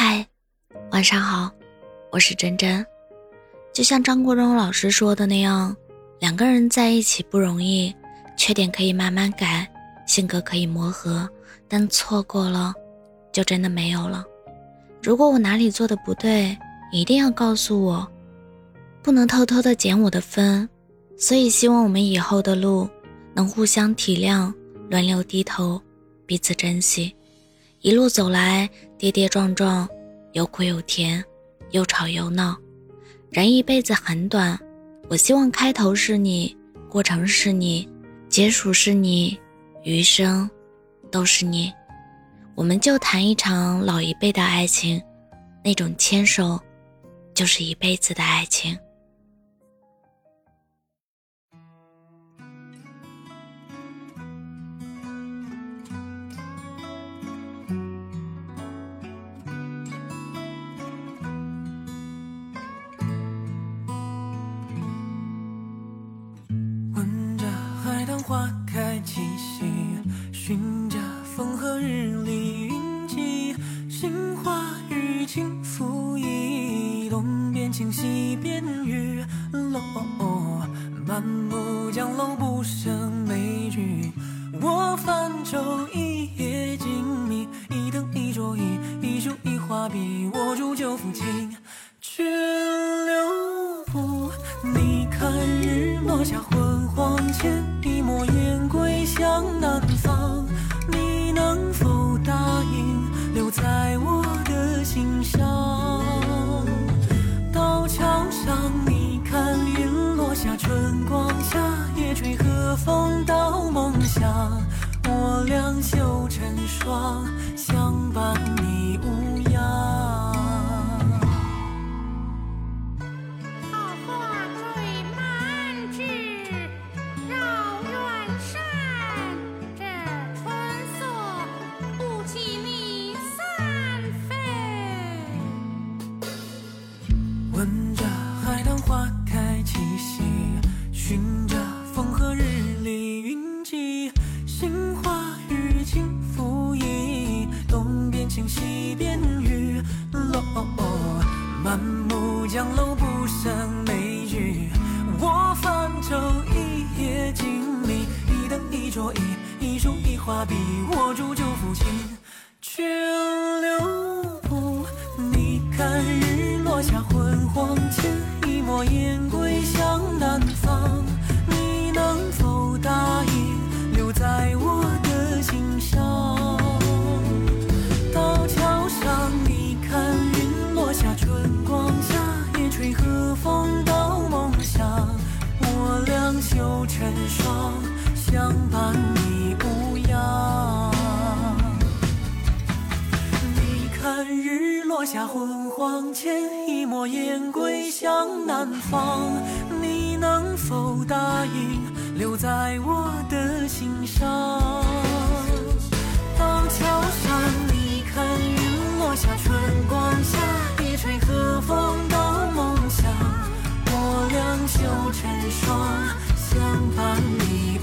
嗨，晚上好，我是真真。就像张国荣老师说的那样，两个人在一起不容易，缺点可以慢慢改，性格可以磨合，但错过了，就真的没有了。如果我哪里做的不对，一定要告诉我，不能偷偷的减我的分。所以希望我们以后的路能互相体谅，轮流低头，彼此珍惜。一路走来，跌跌撞撞，有苦有甜，又吵又闹。人一辈子很短，我希望开头是你，过程是你，结束是你，余生都是你。我们就谈一场老一辈的爱情，那种牵手，就是一辈子的爱情。花开气息，寻着风和日丽云起，杏花雨轻拂衣，东边晴西边雨落，满目江楼不胜枚举。我泛舟一叶静谧，一灯一桌一，一书一画笔，握住旧抚琴，去留步。你看日落下昏黄前。我雁归向南方，你能否答应留在我的心上？到桥上，你看云落下，春光下，夜吹和风到梦乡，我俩绣成双，满目江楼不胜枚举。我泛舟一叶静谧，一灯一桌一，一书一画笔，我煮酒抚琴，却留步。你看日落下。昏黄，牵一抹烟落下昏黄，牵一抹烟归向南方。你能否答应留在我的心上？到桥上你看云落下，春光夏夜吹和风，到梦乡。我两袖成霜，相伴你。